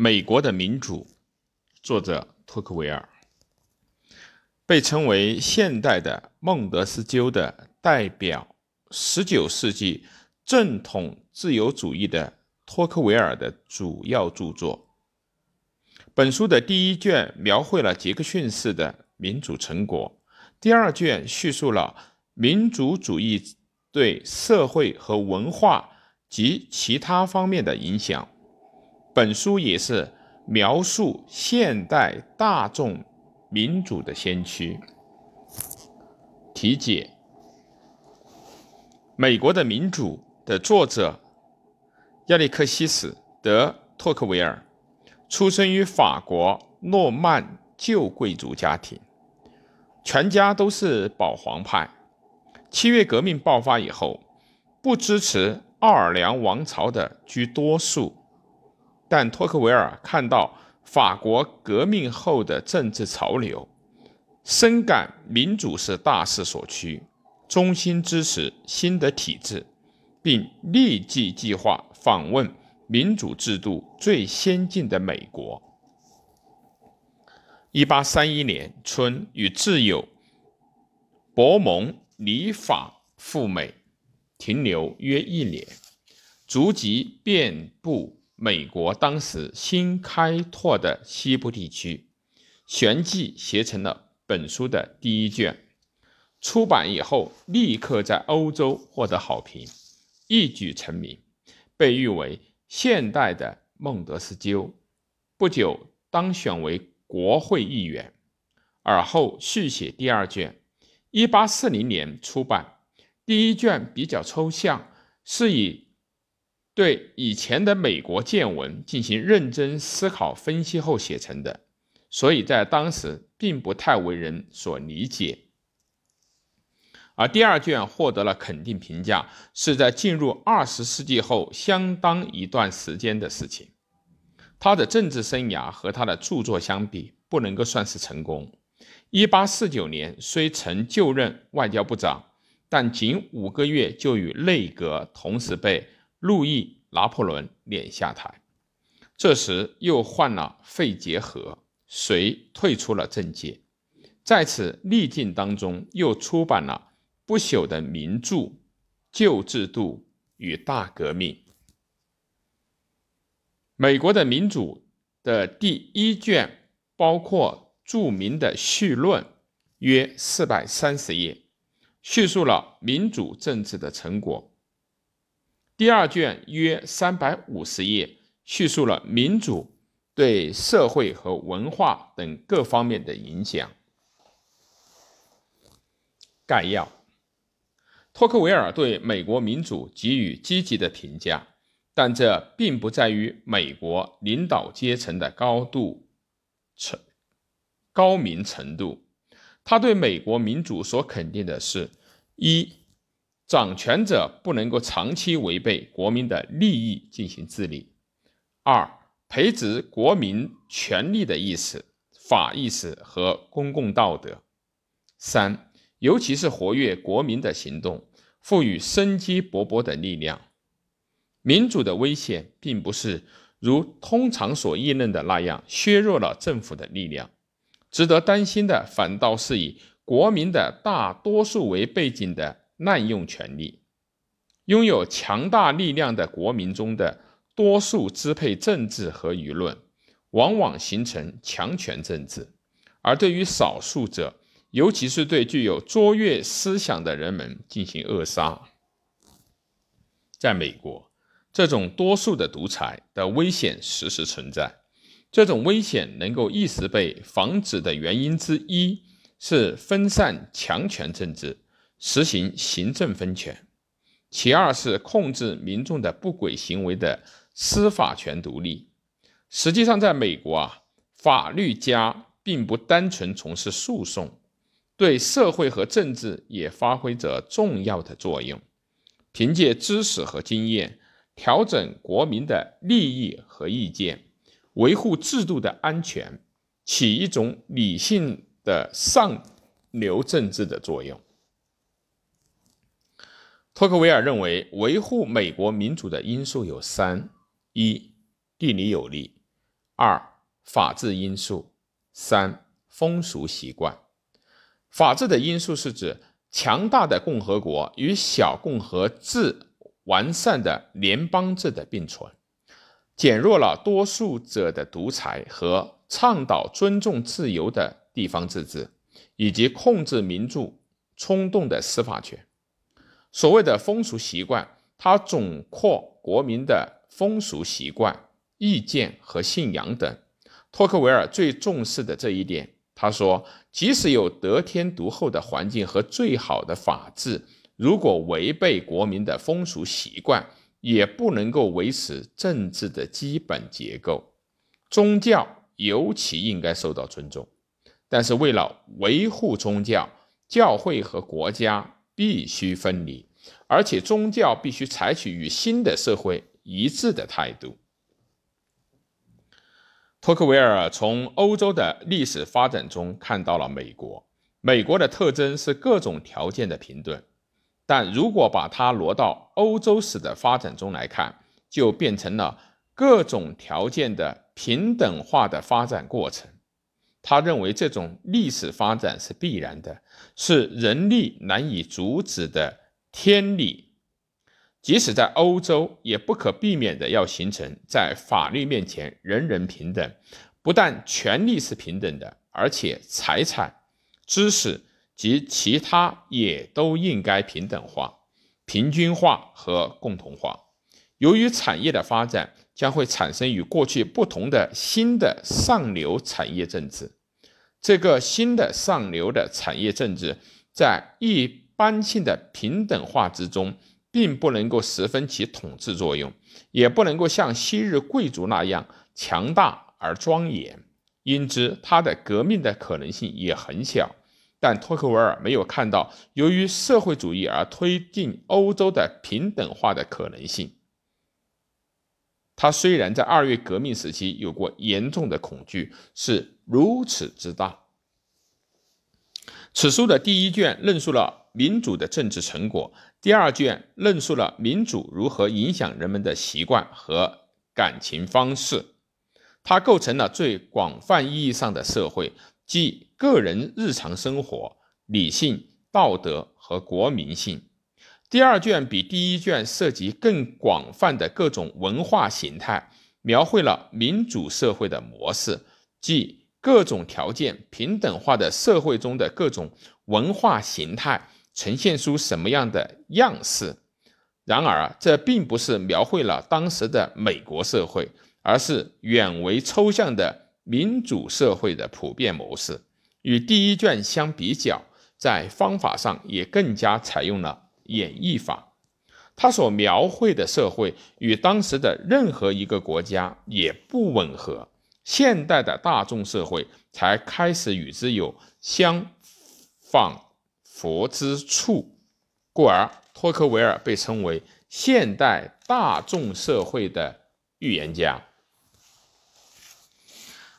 美国的民主，作者托克维尔，被称为现代的孟德斯鸠的代表。十九世纪正统自由主义的托克维尔的主要著作。本书的第一卷描绘了杰克逊式的民主成果，第二卷叙述了民主主义对社会和文化及其他方面的影响。本书也是描述现代大众民主的先驱。题解。美国的民主的作者亚历克西斯·德·托克维尔出生于法国诺曼旧贵族家庭，全家都是保皇派。七月革命爆发以后，不支持奥尔良王朝的居多数，但托克维尔看到法国革命后的政治潮流，深感民主是大势所趋。衷心支持新的体制，并立即计划访问民主制度最先进的美国。一八三一年春，与挚友伯蒙尼法赴美，停留约一年，足迹遍布美国当时新开拓的西部地区，旋即写成了本书的第一卷。出版以后，立刻在欧洲获得好评，一举成名，被誉为现代的孟德斯鸠。不久当选为国会议员，而后续写第二卷。一八四零年出版，第一卷比较抽象，是以对以前的美国见闻进行认真思考分析后写成的，所以在当时并不太为人所理解。而第二卷获得了肯定评价，是在进入二十世纪后相当一段时间的事情。他的政治生涯和他的著作相比，不能够算是成功。一八四九年虽曾就任外交部长，但仅五个月就与内阁同时被路易·拿破仑撵下台。这时又患了肺结核，遂退出了政界。在此逆境当中，又出版了。不朽的名著《旧制度与大革命》。美国的民主的第一卷包括著名的序论，约四百三十页，叙述了民主政治的成果。第二卷约三百五十页，叙述了民主对社会和文化等各方面的影响。概要。托克维尔对美国民主给予积极的评价，但这并不在于美国领导阶层的高度成高明程度。他对美国民主所肯定的是：一、掌权者不能够长期违背国民的利益进行治理；二、培植国民权利的意识、法意识和公共道德；三、尤其是活跃国民的行动。赋予生机勃勃的力量。民主的危险，并不是如通常所议论的那样削弱了政府的力量。值得担心的，反倒是以国民的大多数为背景的滥用权力。拥有强大力量的国民中的多数支配政治和舆论，往往形成强权政治；而对于少数者，尤其是对具有卓越思想的人们进行扼杀。在美国，这种多数的独裁的危险时时存在。这种危险能够一时被防止的原因之一是分散强权政治，实行行政分权；其二是控制民众的不轨行为的司法权独立。实际上，在美国啊，法律家并不单纯从事诉讼。对社会和政治也发挥着重要的作用，凭借知识和经验，调整国民的利益和意见，维护制度的安全，起一种理性的上流政治的作用。托克维尔认为，维护美国民主的因素有三：一、地理有利；二、法治因素；三、风俗习惯。法治的因素是指强大的共和国与小共和制完善的联邦制的并存，减弱了多数者的独裁和倡导尊重自由的地方自治，以及控制民众冲动的司法权。所谓的风俗习惯，它总括国民的风俗习惯。意见和信仰等，托克维尔最重视的这一点。他说，即使有得天独厚的环境和最好的法治，如果违背国民的风俗习惯，也不能够维持政治的基本结构。宗教尤其应该受到尊重，但是为了维护宗教，教会和国家必须分离，而且宗教必须采取与新的社会一致的态度。托克维尔从欧洲的历史发展中看到了美国。美国的特征是各种条件的平等，但如果把它挪到欧洲史的发展中来看，就变成了各种条件的平等化的发展过程。他认为这种历史发展是必然的，是人力难以阻止的天理。即使在欧洲，也不可避免的要形成在法律面前人人平等。不但权利是平等的，而且财产、知识及其他也都应该平等化、平均化和共同化。由于产业的发展，将会产生与过去不同的新的上流产业政治。这个新的上流的产业政治，在一般性的平等化之中。并不能够十分起统治作用，也不能够像昔日贵族那样强大而庄严，因之他的革命的可能性也很小。但托克维尔没有看到由于社会主义而推进欧洲的平等化的可能性。他虽然在二月革命时期有过严重的恐惧，是如此之大。此书的第一卷论述了。民主的政治成果，第二卷论述了民主如何影响人们的习惯和感情方式。它构成了最广泛意义上的社会，即个人日常生活、理性、道德和国民性。第二卷比第一卷涉及更广泛的各种文化形态，描绘了民主社会的模式，即各种条件平等化的社会中的各种文化形态。呈现出什么样的样式？然而，这并不是描绘了当时的美国社会，而是远为抽象的民主社会的普遍模式。与第一卷相比较，在方法上也更加采用了演绎法。他所描绘的社会与当时的任何一个国家也不吻合，现代的大众社会才开始与之有相仿。佛之处，故而托克维尔被称为现代大众社会的预言家。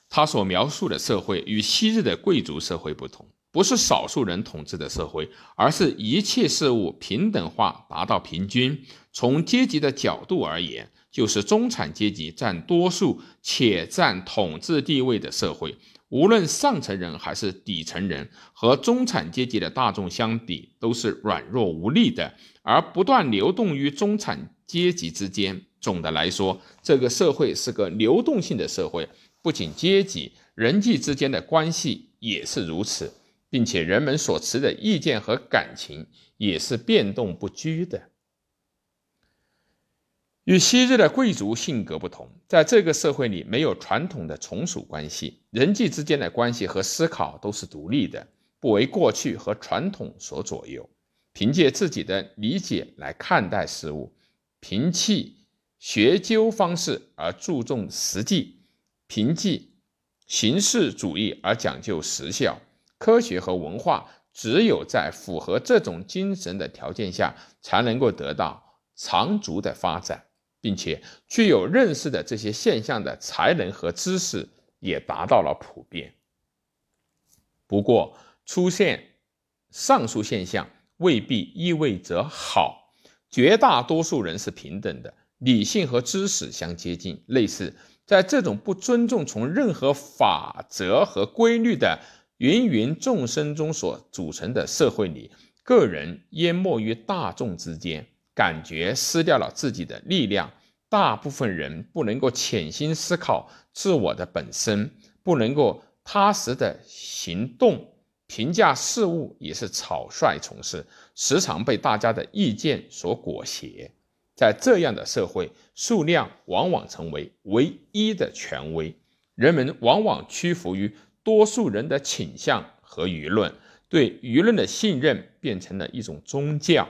他所描述的社会与昔日的贵族社会不同，不是少数人统治的社会，而是一切事物平等化达到平均。从阶级的角度而言，就是中产阶级占多数且占统治地位的社会。无论上层人还是底层人，和中产阶级的大众相比，都是软弱无力的，而不断流动于中产阶级之间。总的来说，这个社会是个流动性的社会，不仅阶级、人际之间的关系也是如此，并且人们所持的意见和感情也是变动不居的。与昔日的贵族性格不同，在这个社会里没有传统的从属关系，人际之间的关系和思考都是独立的，不为过去和传统所左右，凭借自己的理解来看待事物，摒弃学究方式而注重实际，凭借形式主义而讲究实效。科学和文化只有在符合这种精神的条件下，才能够得到长足的发展。并且具有认识的这些现象的才能和知识也达到了普遍。不过，出现上述现象未必意味着好。绝大多数人是平等的，理性和知识相接近，类似在这种不尊重从任何法则和规律的芸芸众生中所组成的社会里，个人淹没于大众之间，感觉失掉了自己的力量。大部分人不能够潜心思考自我的本身，不能够踏实的行动，评价事物也是草率从事，时常被大家的意见所裹挟。在这样的社会，数量往往成为唯一的权威，人们往往屈服于多数人的倾向和舆论，对舆论的信任变成了一种宗教。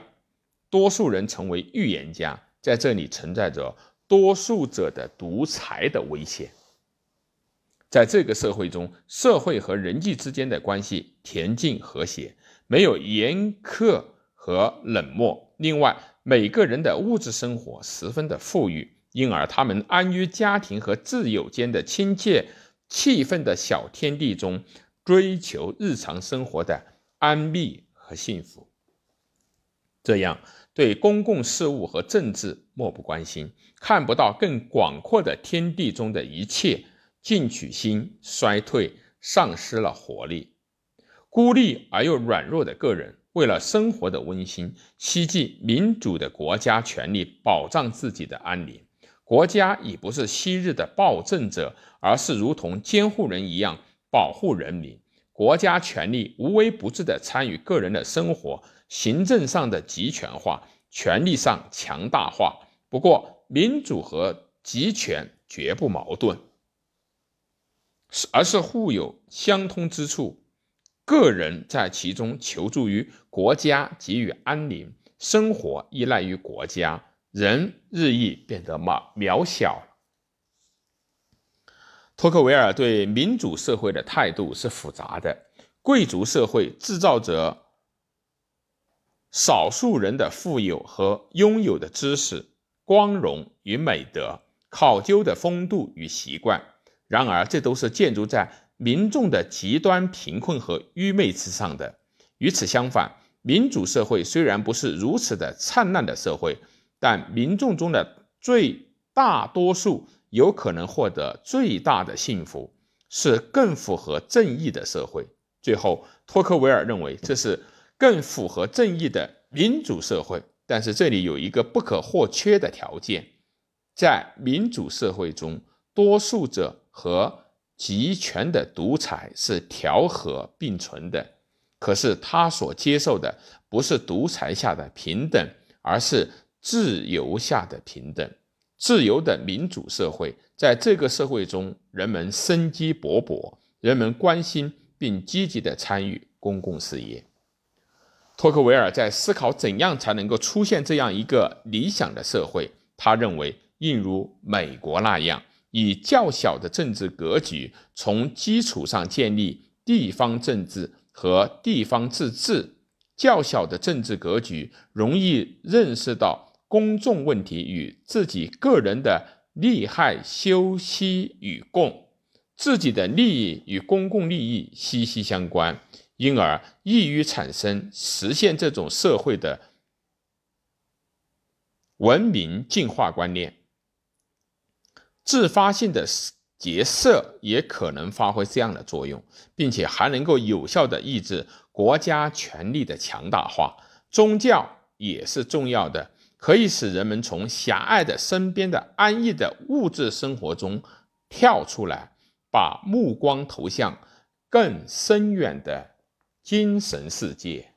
多数人成为预言家，在这里存在着多数者的独裁的危险。在这个社会中，社会和人际之间的关系恬静和谐，没有严苛和冷漠。另外，每个人的物质生活十分的富裕，因而他们安于家庭和挚友间的亲切气氛的小天地中，追求日常生活的安谧和幸福。这样，对公共事务和政治漠不关心，看不到更广阔的天地中的一切，进取心衰退，丧失了活力，孤立而又软弱的个人。为了生活的温馨，希冀民主的国家权力保障自己的安宁。国家已不是昔日的暴政者，而是如同监护人一样保护人民。国家权力无微不至地参与个人的生活，行政上的集权化，权力上强大化。不过，民主和集权绝不矛盾，是而是互有相通之处。个人在其中求助于国家，给予安宁；生活依赖于国家，人日益变得渺渺小。托克维尔对民主社会的态度是复杂的。贵族社会制造着少数人的富有和拥有的知识、光荣与美德、考究的风度与习惯。然而，这都是建筑在。民众的极端贫困和愚昧之上的。与此相反，民主社会虽然不是如此的灿烂的社会，但民众中的最大多数有可能获得最大的幸福，是更符合正义的社会。最后，托克维尔认为这是更符合正义的民主社会。但是这里有一个不可或缺的条件：在民主社会中，多数者和集权的独裁是调和并存的，可是他所接受的不是独裁下的平等，而是自由下的平等。自由的民主社会，在这个社会中，人们生机勃勃，人们关心并积极地参与公共事业。托克维尔在思考怎样才能够出现这样一个理想的社会。他认为，应如美国那样。以较小的政治格局，从基础上建立地方政治和地方自治。较小的政治格局容易认识到公众问题与自己个人的利害休戚与共，自己的利益与公共利益息息相关，因而易于产生实现这种社会的文明进化观念。自发性的结社也可能发挥这样的作用，并且还能够有效地抑制国家权力的强大化。宗教也是重要的，可以使人们从狭隘的身边的安逸的物质生活中跳出来，把目光投向更深远的精神世界。